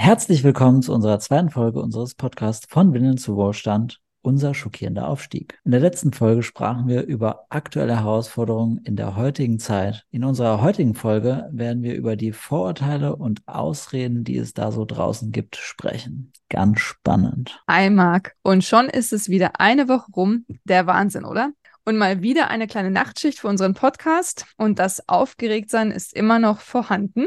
Herzlich willkommen zu unserer zweiten Folge unseres Podcasts von Windeln zu Wohlstand, unser schockierender Aufstieg. In der letzten Folge sprachen wir über aktuelle Herausforderungen in der heutigen Zeit. In unserer heutigen Folge werden wir über die Vorurteile und Ausreden, die es da so draußen gibt, sprechen. Ganz spannend. Hi Marc. Und schon ist es wieder eine Woche rum. Der Wahnsinn, oder? Und mal wieder eine kleine Nachtschicht für unseren Podcast. Und das Aufgeregtsein ist immer noch vorhanden.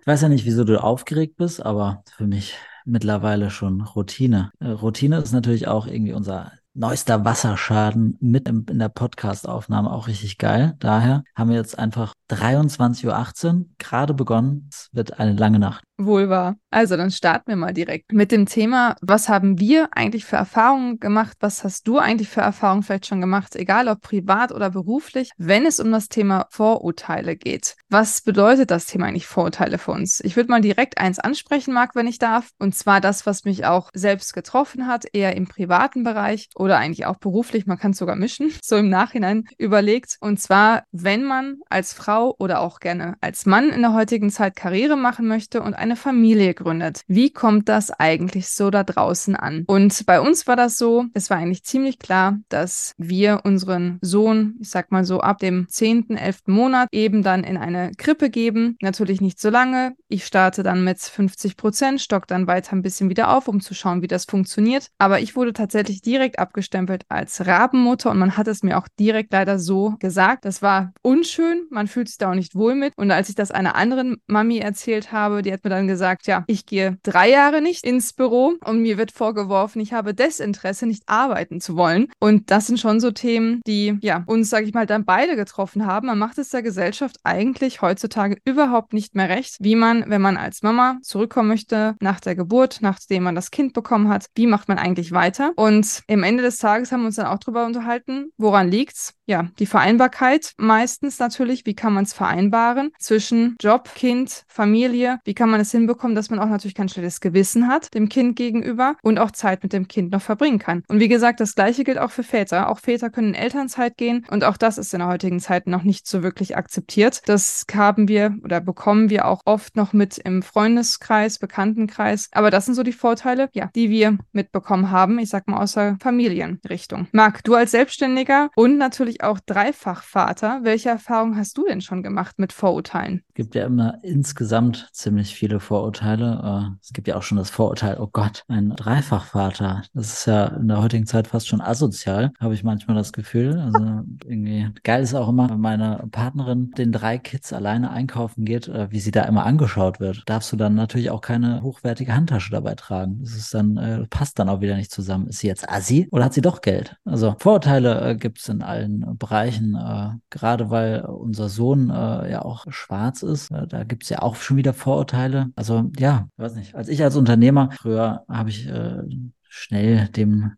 Ich weiß ja nicht, wieso du aufgeregt bist, aber für mich mittlerweile schon Routine. Äh, Routine ist natürlich auch irgendwie unser neuester Wasserschaden mit in der Podcast-Aufnahme auch richtig geil. Daher haben wir jetzt einfach 23.18 Uhr gerade begonnen. Es wird eine lange Nacht. Wohl wahr. Also dann starten wir mal direkt mit dem Thema, was haben wir eigentlich für Erfahrungen gemacht? Was hast du eigentlich für Erfahrungen vielleicht schon gemacht, egal ob privat oder beruflich, wenn es um das Thema Vorurteile geht? Was bedeutet das Thema eigentlich Vorurteile für uns? Ich würde mal direkt eins ansprechen, Marc, wenn ich darf. Und zwar das, was mich auch selbst getroffen hat, eher im privaten Bereich oder eigentlich auch beruflich. Man kann es sogar mischen, so im Nachhinein überlegt. Und zwar, wenn man als Frau oder auch gerne als Mann in der heutigen Zeit Karriere machen möchte und ein eine Familie gründet. Wie kommt das eigentlich so da draußen an? Und bei uns war das so, es war eigentlich ziemlich klar, dass wir unseren Sohn, ich sag mal so ab dem 10., 11. Monat eben dann in eine Krippe geben. Natürlich nicht so lange. Ich starte dann mit 50 Prozent, stock dann weiter ein bisschen wieder auf, um zu schauen, wie das funktioniert. Aber ich wurde tatsächlich direkt abgestempelt als Rabenmutter und man hat es mir auch direkt leider so gesagt. Das war unschön, man fühlt sich da auch nicht wohl mit. Und als ich das einer anderen Mami erzählt habe, die hat mir dann dann gesagt, ja, ich gehe drei Jahre nicht ins Büro und mir wird vorgeworfen, ich habe Desinteresse, nicht arbeiten zu wollen. Und das sind schon so Themen, die ja uns, sage ich mal, dann beide getroffen haben. Man macht es der Gesellschaft eigentlich heutzutage überhaupt nicht mehr recht, wie man, wenn man als Mama zurückkommen möchte nach der Geburt, nachdem man das Kind bekommen hat, wie macht man eigentlich weiter? Und im Ende des Tages haben wir uns dann auch darüber unterhalten, woran liegt's? Ja, die Vereinbarkeit meistens natürlich, wie kann man es vereinbaren zwischen Job, Kind, Familie, wie kann man es hinbekommen, dass man auch natürlich kein schlechtes Gewissen hat dem Kind gegenüber und auch Zeit mit dem Kind noch verbringen kann. Und wie gesagt, das gleiche gilt auch für Väter. Auch Väter können in Elternzeit gehen und auch das ist in der heutigen Zeit noch nicht so wirklich akzeptiert. Das haben wir oder bekommen wir auch oft noch mit im Freundeskreis, Bekanntenkreis. Aber das sind so die Vorteile, ja, die wir mitbekommen haben. Ich sag mal aus der Familienrichtung. Marc, du als Selbstständiger und natürlich auch Dreifachvater, welche Erfahrungen hast du denn schon gemacht mit Vorurteilen? Es gibt ja immer insgesamt ziemlich viele Vorurteile. Äh, es gibt ja auch schon das Vorurteil, oh Gott, ein Dreifachvater. Das ist ja in der heutigen Zeit fast schon asozial, habe ich manchmal das Gefühl. Also irgendwie geil ist auch immer, wenn meine Partnerin den drei Kids alleine einkaufen geht, äh, wie sie da immer angeschaut wird. Darfst du dann natürlich auch keine hochwertige Handtasche dabei tragen. Das ist dann, äh, passt dann auch wieder nicht zusammen. Ist sie jetzt Assi oder hat sie doch Geld? Also Vorurteile äh, gibt es in allen Bereichen, äh, gerade weil unser Sohn äh, ja auch schwarz ist. Äh, da gibt es ja auch schon wieder Vorurteile. Also ja, weiß nicht. Als ich als Unternehmer, früher habe ich äh, schnell dem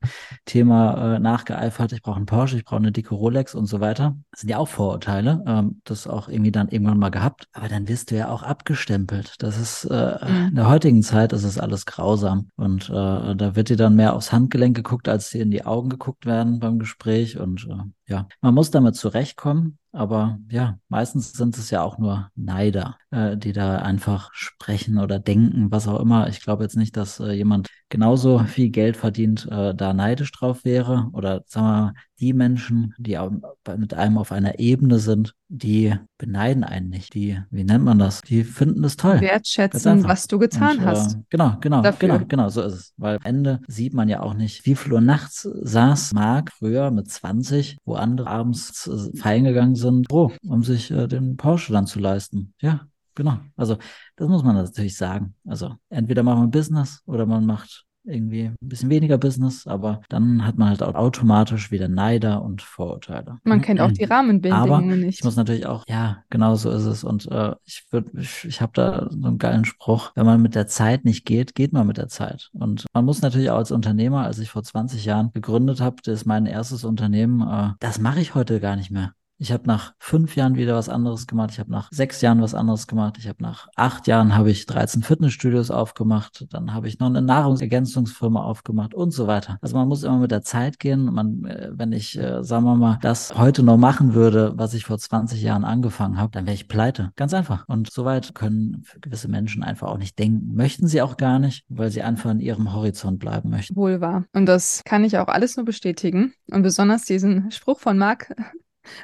Thema äh, nachgeeifert, ich brauche einen Porsche, ich brauche eine dicke Rolex und so weiter. Das sind ja auch Vorurteile, ähm, das auch irgendwie dann irgendwann mal gehabt. Aber dann wirst du ja auch abgestempelt. Das ist äh, mhm. in der heutigen Zeit ist es alles grausam. Und äh, da wird dir dann mehr aufs Handgelenk geguckt, als dir in die Augen geguckt werden beim Gespräch. Und äh, ja, man muss damit zurechtkommen. Aber ja, meistens sind es ja auch nur Neider, äh, die da einfach sprechen oder denken, was auch immer. Ich glaube jetzt nicht, dass äh, jemand genauso viel Geld verdient, äh, da neidisch drauf wäre. Oder sagen wir mal, die Menschen, die mit einem auf einer Ebene sind, die beneiden einen nicht. Die, wie nennt man das? Die finden es toll. Wertschätzen, was du getan Und, äh, hast. Äh, genau, genau, dafür. genau, genau, so ist es. Weil am Ende sieht man ja auch nicht, wie viel Uhr nachts saß Marc früher mit 20, wo andere abends äh, feiern gegangen sind, oh, um sich äh, den Porsche dann zu leisten. Ja, genau. Also das muss man natürlich sagen. Also entweder macht man Business oder man macht irgendwie ein bisschen weniger Business, aber dann hat man halt auch automatisch wieder Neider und Vorurteile. Man kennt auch die Rahmenbedingungen nicht. Ich muss natürlich auch, ja, genau so ist es. Und äh, ich würde, ich, ich habe da so einen geilen Spruch, wenn man mit der Zeit nicht geht, geht man mit der Zeit. Und man muss natürlich auch als Unternehmer, als ich vor 20 Jahren gegründet habe, das ist mein erstes Unternehmen, äh, das mache ich heute gar nicht mehr. Ich habe nach fünf Jahren wieder was anderes gemacht. Ich habe nach sechs Jahren was anderes gemacht. Ich habe nach acht Jahren habe ich 13 Fitnessstudios aufgemacht. Dann habe ich noch eine Nahrungsergänzungsfirma aufgemacht und so weiter. Also man muss immer mit der Zeit gehen. Man, äh, wenn ich, äh, sagen wir mal, das heute noch machen würde, was ich vor 20 Jahren angefangen habe, dann wäre ich pleite. Ganz einfach. Und soweit können gewisse Menschen einfach auch nicht denken. Möchten sie auch gar nicht, weil sie einfach in ihrem Horizont bleiben möchten. Wohl wahr. Und das kann ich auch alles nur bestätigen. Und besonders diesen Spruch von Marc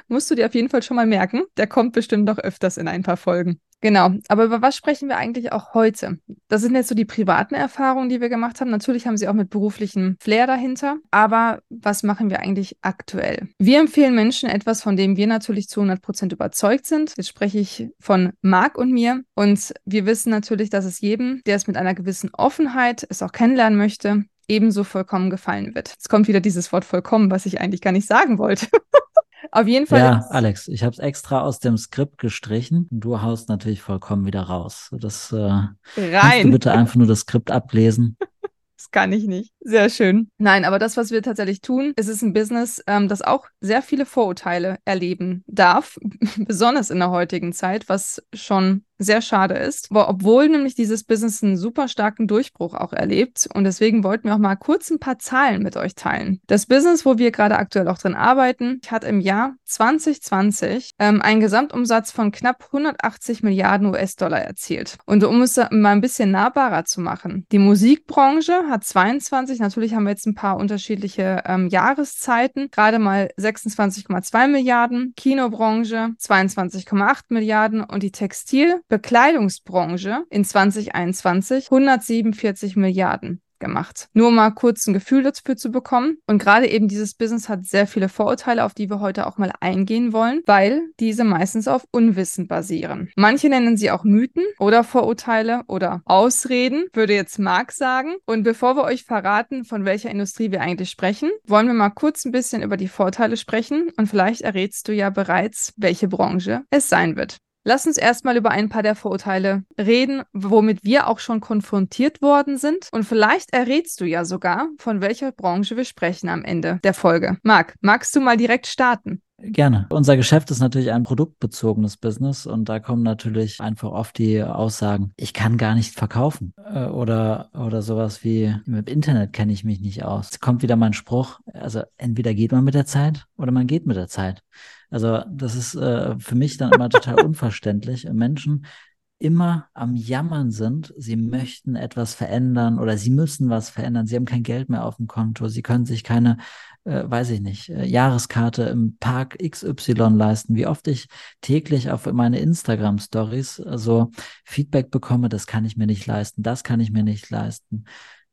musst du dir auf jeden Fall schon mal merken. Der kommt bestimmt noch öfters in ein paar Folgen. Genau, aber über was sprechen wir eigentlich auch heute? Das sind jetzt so die privaten Erfahrungen, die wir gemacht haben. Natürlich haben sie auch mit beruflichem Flair dahinter, aber was machen wir eigentlich aktuell? Wir empfehlen Menschen etwas, von dem wir natürlich zu 100 Prozent überzeugt sind. Jetzt spreche ich von Marc und mir und wir wissen natürlich, dass es jedem, der es mit einer gewissen Offenheit es auch kennenlernen möchte, ebenso vollkommen gefallen wird. Jetzt kommt wieder dieses Wort vollkommen, was ich eigentlich gar nicht sagen wollte. Auf jeden Fall. Ja, Alex, ich habe es extra aus dem Skript gestrichen. Du haust natürlich vollkommen wieder raus. Das äh, Rein. Kannst du bitte einfach nur das Skript ablesen. Das kann ich nicht. Sehr schön. Nein, aber das, was wir tatsächlich tun, ist es ein Business, ähm, das auch sehr viele Vorurteile erleben darf, besonders in der heutigen Zeit, was schon sehr schade ist, obwohl nämlich dieses Business einen super starken Durchbruch auch erlebt. Und deswegen wollten wir auch mal kurz ein paar Zahlen mit euch teilen. Das Business, wo wir gerade aktuell auch drin arbeiten, hat im Jahr 2020 ähm, einen Gesamtumsatz von knapp 180 Milliarden US-Dollar erzielt. Und um es mal ein bisschen nahbarer zu machen, die Musikbranche hat 22, natürlich haben wir jetzt ein paar unterschiedliche ähm, Jahreszeiten, gerade mal 26,2 Milliarden, Kinobranche 22,8 Milliarden und die Textil Bekleidungsbranche in 2021 147 Milliarden gemacht. Nur mal kurz ein Gefühl dafür zu bekommen. Und gerade eben dieses Business hat sehr viele Vorurteile, auf die wir heute auch mal eingehen wollen, weil diese meistens auf Unwissen basieren. Manche nennen sie auch Mythen oder Vorurteile oder Ausreden, würde jetzt Marc sagen. Und bevor wir euch verraten, von welcher Industrie wir eigentlich sprechen, wollen wir mal kurz ein bisschen über die Vorteile sprechen und vielleicht errätst du ja bereits, welche Branche es sein wird. Lass uns erstmal über ein paar der Vorurteile reden, womit wir auch schon konfrontiert worden sind. Und vielleicht errätst du ja sogar, von welcher Branche wir sprechen am Ende der Folge. Marc, magst du mal direkt starten? Gerne. Unser Geschäft ist natürlich ein produktbezogenes Business und da kommen natürlich einfach oft die Aussagen, ich kann gar nicht verkaufen äh, oder, oder sowas wie, im Internet kenne ich mich nicht aus. Es kommt wieder mein Spruch, also entweder geht man mit der Zeit oder man geht mit der Zeit. Also das ist äh, für mich dann immer total unverständlich. Menschen immer am Jammern sind, sie möchten etwas verändern oder sie müssen was verändern, sie haben kein Geld mehr auf dem Konto, sie können sich keine, äh, weiß ich nicht, äh, Jahreskarte im Park XY leisten. Wie oft ich täglich auf meine Instagram-Stories also Feedback bekomme, das kann ich mir nicht leisten, das kann ich mir nicht leisten.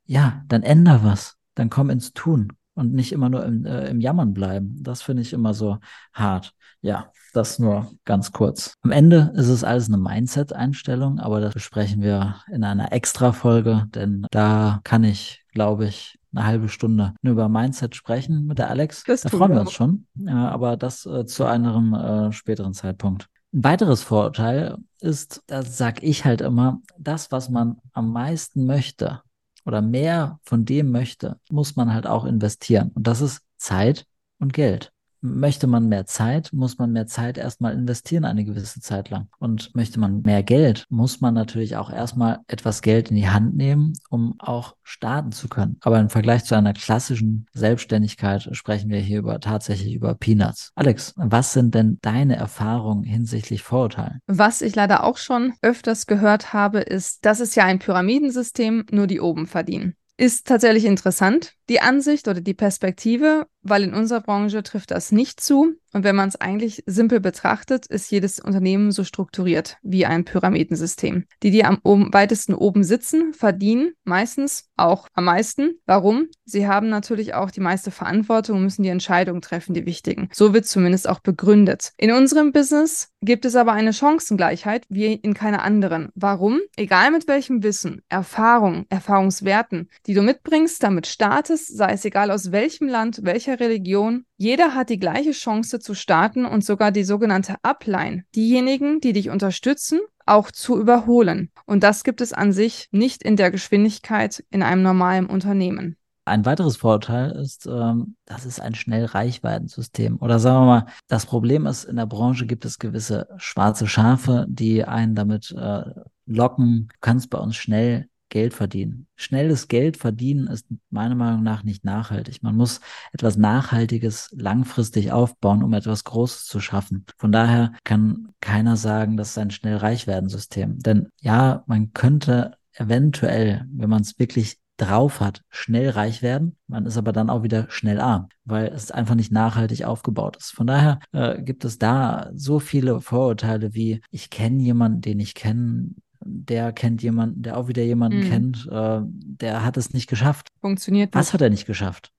Ja, dann änder was, dann komm ins Tun und nicht immer nur im, äh, im Jammern bleiben. Das finde ich immer so hart. Ja, das nur ganz kurz. Am Ende ist es alles eine Mindset-Einstellung, aber das besprechen wir in einer Extra-Folge, denn da kann ich, glaube ich, eine halbe Stunde nur über Mindset sprechen mit der Alex. Das da freuen wir uns schon. Ja, aber das äh, zu einem äh, späteren Zeitpunkt. Ein weiteres Vorurteil ist, da sag ich halt immer, das, was man am meisten möchte, oder mehr von dem möchte, muss man halt auch investieren. Und das ist Zeit und Geld möchte man mehr Zeit, muss man mehr Zeit erstmal investieren eine gewisse Zeit lang. Und möchte man mehr Geld, muss man natürlich auch erstmal etwas Geld in die Hand nehmen, um auch starten zu können. Aber im Vergleich zu einer klassischen Selbstständigkeit sprechen wir hier über tatsächlich über Peanuts. Alex, was sind denn deine Erfahrungen hinsichtlich Vorurteilen? Was ich leider auch schon öfters gehört habe, ist, das ist ja ein Pyramidensystem, nur die oben verdienen. Ist tatsächlich interessant, die Ansicht oder die Perspektive, weil in unserer Branche trifft das nicht zu. Und wenn man es eigentlich simpel betrachtet, ist jedes Unternehmen so strukturiert wie ein Pyramidensystem. Die, die am oben, weitesten oben sitzen, verdienen meistens auch am meisten. Warum? Sie haben natürlich auch die meiste Verantwortung und müssen die Entscheidungen treffen, die wichtigen. So wird zumindest auch begründet. In unserem Business gibt es aber eine Chancengleichheit wie in keiner anderen. Warum? Egal mit welchem Wissen, Erfahrung, Erfahrungswerten, die du mitbringst, damit startest, sei es egal aus welchem Land, welcher Religion, jeder hat die gleiche Chance zu starten und sogar die sogenannte Upline, diejenigen, die dich unterstützen, auch zu überholen. Und das gibt es an sich nicht in der Geschwindigkeit in einem normalen Unternehmen. Ein weiteres Vorteil ist, ähm, das ist ein schnell Reichweitensystem. Oder sagen wir mal, das Problem ist, in der Branche gibt es gewisse schwarze Schafe, die einen damit äh, locken. Du kannst bei uns schnell Geld verdienen. Schnelles Geld verdienen ist meiner Meinung nach nicht nachhaltig. Man muss etwas Nachhaltiges langfristig aufbauen, um etwas Großes zu schaffen. Von daher kann keiner sagen, das ist ein schnell reich werden System. Denn ja, man könnte eventuell, wenn man es wirklich drauf hat, schnell reich werden. Man ist aber dann auch wieder schnell arm, weil es einfach nicht nachhaltig aufgebaut ist. Von daher äh, gibt es da so viele Vorurteile wie, ich kenne jemanden, den ich kenne, der kennt jemanden, der auch wieder jemanden mhm. kennt, äh, der hat es nicht geschafft. Funktioniert nicht. Was hat er nicht geschafft?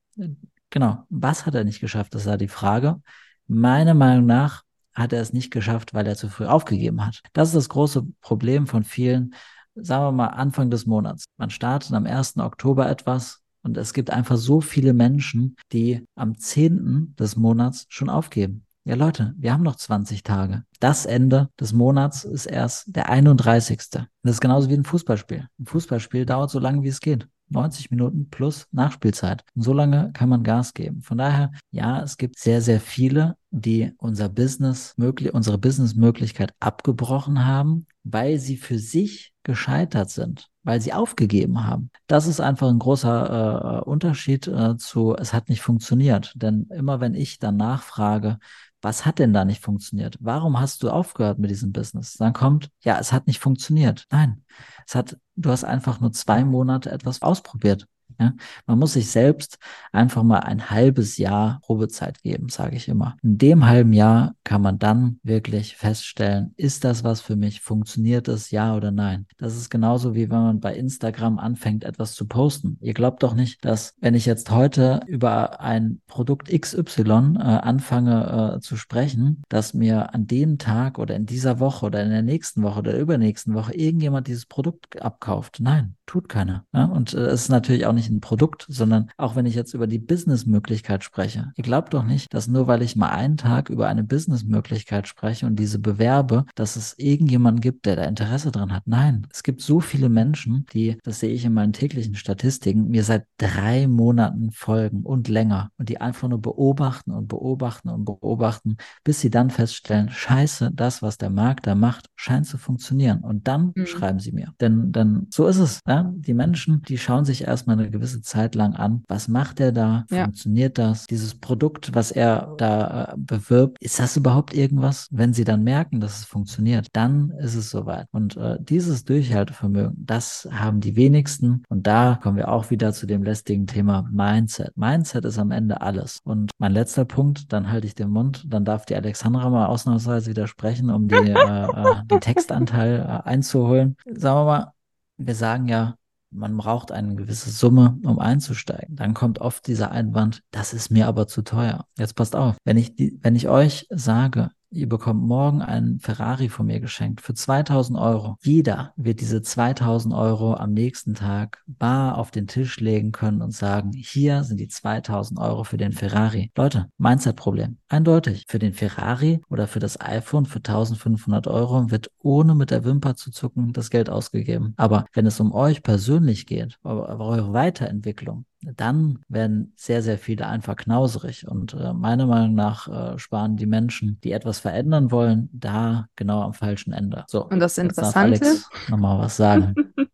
Genau, was hat er nicht geschafft? Das war die Frage. Meiner Meinung nach hat er es nicht geschafft, weil er zu früh aufgegeben hat. Das ist das große Problem von vielen, sagen wir mal Anfang des Monats. Man startet am 1. Oktober etwas und es gibt einfach so viele Menschen, die am 10. des Monats schon aufgeben. Ja, Leute, wir haben noch 20 Tage. Das Ende des Monats ist erst der 31. Das ist genauso wie ein Fußballspiel. Ein Fußballspiel dauert so lange, wie es geht. 90 Minuten plus Nachspielzeit. Und so lange kann man Gas geben. Von daher, ja, es gibt sehr, sehr viele, die unser Business möglich, unsere Businessmöglichkeit abgebrochen haben, weil sie für sich gescheitert sind, weil sie aufgegeben haben. Das ist einfach ein großer äh, Unterschied äh, zu, es hat nicht funktioniert. Denn immer wenn ich dann nachfrage, was hat denn da nicht funktioniert? Warum hast du aufgehört mit diesem Business? Dann kommt, ja, es hat nicht funktioniert. Nein, es hat, du hast einfach nur zwei Monate etwas ausprobiert. Ja? Man muss sich selbst einfach mal ein halbes Jahr Probezeit geben, sage ich immer. In dem halben Jahr kann man dann wirklich feststellen, ist das was für mich? Funktioniert es ja oder nein? Das ist genauso wie wenn man bei Instagram anfängt, etwas zu posten. Ihr glaubt doch nicht, dass wenn ich jetzt heute über ein Produkt XY äh, anfange äh, zu sprechen, dass mir an dem Tag oder in dieser Woche oder in der nächsten Woche oder übernächsten Woche irgendjemand dieses Produkt abkauft. Nein, tut keiner. Ja? Und äh, es ist natürlich auch nicht ein Produkt, sondern auch wenn ich jetzt über die Businessmöglichkeit spreche. Ihr glaubt doch nicht, dass nur weil ich mal einen Tag über eine Businessmöglichkeit spreche und diese bewerbe, dass es irgendjemanden gibt, der da Interesse dran hat. Nein, es gibt so viele Menschen, die, das sehe ich in meinen täglichen Statistiken, mir seit drei Monaten folgen und länger und die einfach nur beobachten und beobachten und beobachten, bis sie dann feststellen, scheiße, das, was der Markt da macht, scheint zu funktionieren. Und dann mhm. schreiben sie mir. Denn, denn so ist es. Ja? Die Menschen, die schauen sich erstmal eine gewisse Zeit lang an. Was macht er da? Ja. Funktioniert das? Dieses Produkt, was er da äh, bewirbt, ist das überhaupt irgendwas? Wenn sie dann merken, dass es funktioniert, dann ist es soweit. Und äh, dieses Durchhaltevermögen, das haben die wenigsten. Und da kommen wir auch wieder zu dem lästigen Thema Mindset. Mindset ist am Ende alles. Und mein letzter Punkt, dann halte ich den Mund, dann darf die Alexandra mal ausnahmsweise widersprechen, um die, äh, äh, den Textanteil äh, einzuholen. Sagen wir mal, wir sagen ja, man braucht eine gewisse Summe, um einzusteigen. Dann kommt oft dieser Einwand, das ist mir aber zu teuer. Jetzt passt auf, wenn ich, die, wenn ich euch sage, Ihr bekommt morgen einen Ferrari von mir geschenkt für 2000 Euro. Jeder wird diese 2000 Euro am nächsten Tag bar auf den Tisch legen können und sagen, hier sind die 2000 Euro für den Ferrari. Leute, Mindset-Problem. Eindeutig. Für den Ferrari oder für das iPhone für 1500 Euro wird ohne mit der Wimper zu zucken das Geld ausgegeben. Aber wenn es um euch persönlich geht, eure Weiterentwicklung, dann werden sehr, sehr viele einfach knauserig. Und äh, meiner Meinung nach äh, sparen die Menschen, die etwas verändern wollen, da genau am falschen Ende. So, und das Interessante. Nochmal was sagen.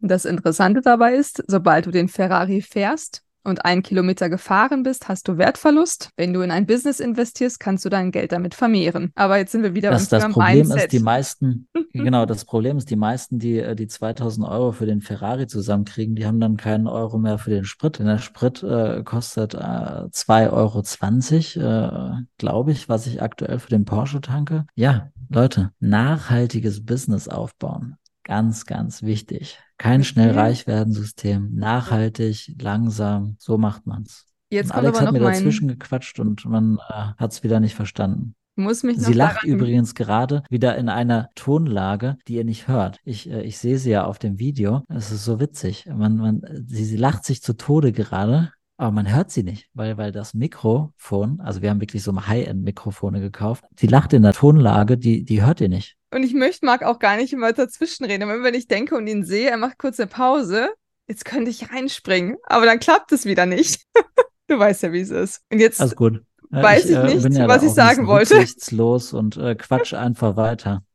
das Interessante dabei ist, sobald du den Ferrari fährst, und einen Kilometer gefahren bist, hast du Wertverlust. Wenn du in ein Business investierst, kannst du dein Geld damit vermehren. Aber jetzt sind wir wieder das, beim Das Problem Mindset. ist, die meisten, genau, das Problem ist, die meisten, die äh, die 2000 Euro für den Ferrari zusammenkriegen, die haben dann keinen Euro mehr für den Sprit. Denn der Sprit äh, kostet äh, 2,20 Euro, äh, glaube ich, was ich aktuell für den Porsche tanke. Ja, Leute, nachhaltiges Business aufbauen. Ganz, ganz wichtig. Kein schnell reich werden System. Nachhaltig, langsam. So macht man's. Jetzt kommt Alex hat mir dazwischen gequatscht und man äh, hat es wieder nicht verstanden. Muss mich sie lacht daran... übrigens gerade wieder in einer Tonlage, die ihr nicht hört. Ich, äh, ich sehe sie ja auf dem Video. Es ist so witzig. Man, man, sie, sie lacht sich zu Tode gerade aber man hört sie nicht, weil, weil das Mikrofon, also wir haben wirklich so High-End-Mikrofone gekauft, sie lacht in der Tonlage, die, die hört ihr nicht. Und ich möchte Marc auch gar nicht immer dazwischenreden. Aber wenn ich denke und ihn sehe, er macht kurz eine Pause, jetzt könnte ich reinspringen, aber dann klappt es wieder nicht. du weißt ja, wie es ist. Und jetzt Alles gut. weiß ich, ich äh, nicht, ja was ich sagen wollte. los und äh, quatsch einfach weiter.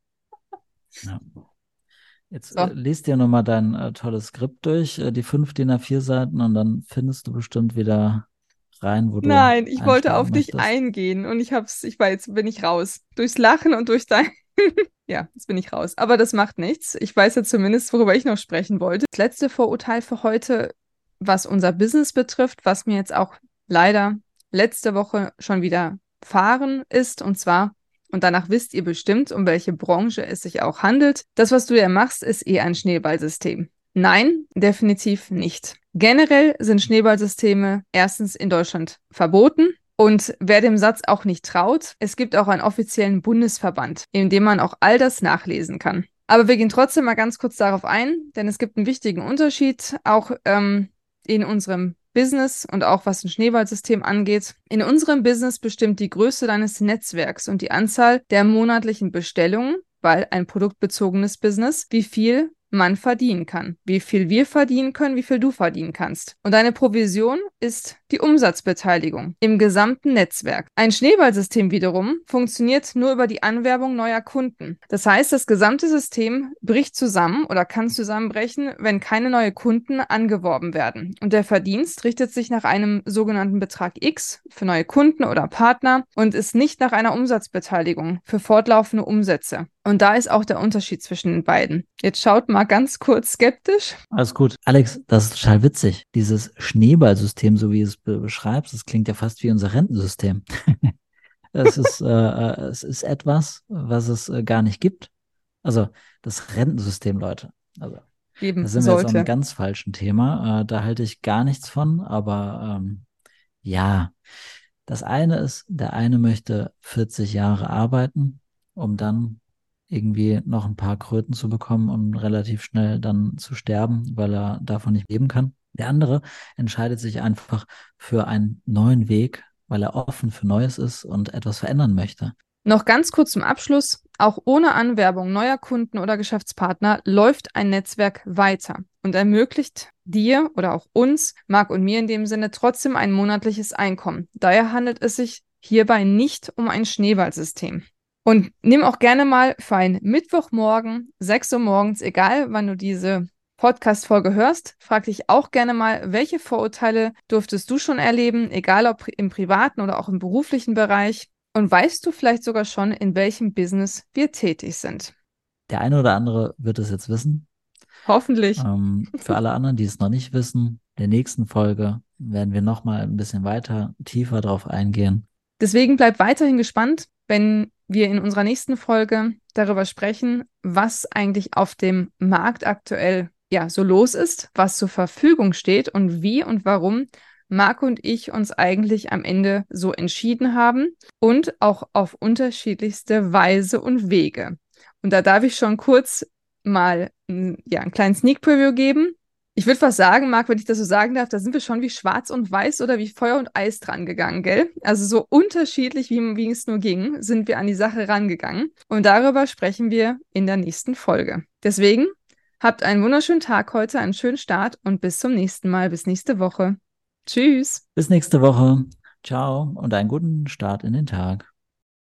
Ja. Jetzt so. äh, liest dir nochmal dein äh, tolles Skript durch, äh, die fünf DIN A4 Seiten und dann findest du bestimmt wieder rein, wo du. Nein, ich wollte auf möchtest. dich eingehen und ich hab's, ich war jetzt bin ich raus. Durchs Lachen und durch dein. ja, jetzt bin ich raus. Aber das macht nichts. Ich weiß ja zumindest, worüber ich noch sprechen wollte. Das letzte Vorurteil für heute, was unser Business betrifft, was mir jetzt auch leider letzte Woche schon wieder fahren ist, und zwar und danach wisst ihr bestimmt, um welche Branche es sich auch handelt. Das, was du ja machst, ist eh ein Schneeballsystem. Nein, definitiv nicht. Generell sind Schneeballsysteme erstens in Deutschland verboten. Und wer dem Satz auch nicht traut, es gibt auch einen offiziellen Bundesverband, in dem man auch all das nachlesen kann. Aber wir gehen trotzdem mal ganz kurz darauf ein, denn es gibt einen wichtigen Unterschied auch ähm, in unserem Business und auch was ein Schneeballsystem angeht. In unserem Business bestimmt die Größe deines Netzwerks und die Anzahl der monatlichen Bestellungen, weil ein produktbezogenes Business, wie viel man verdienen kann. Wie viel wir verdienen können, wie viel du verdienen kannst. Und eine Provision ist die Umsatzbeteiligung im gesamten Netzwerk. Ein Schneeballsystem wiederum funktioniert nur über die Anwerbung neuer Kunden. Das heißt, das gesamte System bricht zusammen oder kann zusammenbrechen, wenn keine neuen Kunden angeworben werden. Und der Verdienst richtet sich nach einem sogenannten Betrag X für neue Kunden oder Partner und ist nicht nach einer Umsatzbeteiligung für fortlaufende Umsätze. Und da ist auch der Unterschied zwischen den beiden. Jetzt schaut mal ganz kurz skeptisch. Alles gut. Alex, das ist total witzig. Dieses Schneeballsystem, so wie es beschreibst, das klingt ja fast wie unser Rentensystem. es, ist, äh, äh, es ist etwas, was es äh, gar nicht gibt. Also das Rentensystem, Leute. Also Eben da sind wir jetzt auf einem ganz falschen Thema. Äh, da halte ich gar nichts von, aber ähm, ja, das eine ist, der eine möchte 40 Jahre arbeiten, um dann irgendwie noch ein paar Kröten zu bekommen und relativ schnell dann zu sterben, weil er davon nicht leben kann. Der andere entscheidet sich einfach für einen neuen Weg, weil er offen für Neues ist und etwas verändern möchte. Noch ganz kurz zum Abschluss. Auch ohne Anwerbung neuer Kunden oder Geschäftspartner läuft ein Netzwerk weiter und ermöglicht dir oder auch uns, Marc und mir in dem Sinne, trotzdem ein monatliches Einkommen. Daher handelt es sich hierbei nicht um ein Schneeballsystem. Und nimm auch gerne mal für einen Mittwochmorgen, 6 Uhr morgens, egal wann du diese Podcast-Folge hörst, frag dich auch gerne mal, welche Vorurteile durftest du schon erleben, egal ob im privaten oder auch im beruflichen Bereich. Und weißt du vielleicht sogar schon, in welchem Business wir tätig sind? Der eine oder andere wird es jetzt wissen. Hoffentlich. Ähm, für alle anderen, die es noch nicht wissen, in der nächsten Folge werden wir nochmal ein bisschen weiter, tiefer drauf eingehen. Deswegen bleib weiterhin gespannt, wenn wir in unserer nächsten Folge darüber sprechen, was eigentlich auf dem Markt aktuell ja, so los ist, was zur Verfügung steht und wie und warum Marco und ich uns eigentlich am Ende so entschieden haben und auch auf unterschiedlichste Weise und Wege. Und da darf ich schon kurz mal ja, einen kleinen Sneak Preview geben. Ich würde was sagen, Marc, wenn ich das so sagen darf, da sind wir schon wie schwarz und weiß oder wie Feuer und Eis dran gegangen, gell? Also so unterschiedlich, wie, wie es nur ging, sind wir an die Sache rangegangen. Und darüber sprechen wir in der nächsten Folge. Deswegen Habt einen wunderschönen Tag heute, einen schönen Start und bis zum nächsten Mal, bis nächste Woche. Tschüss. Bis nächste Woche. Ciao und einen guten Start in den Tag.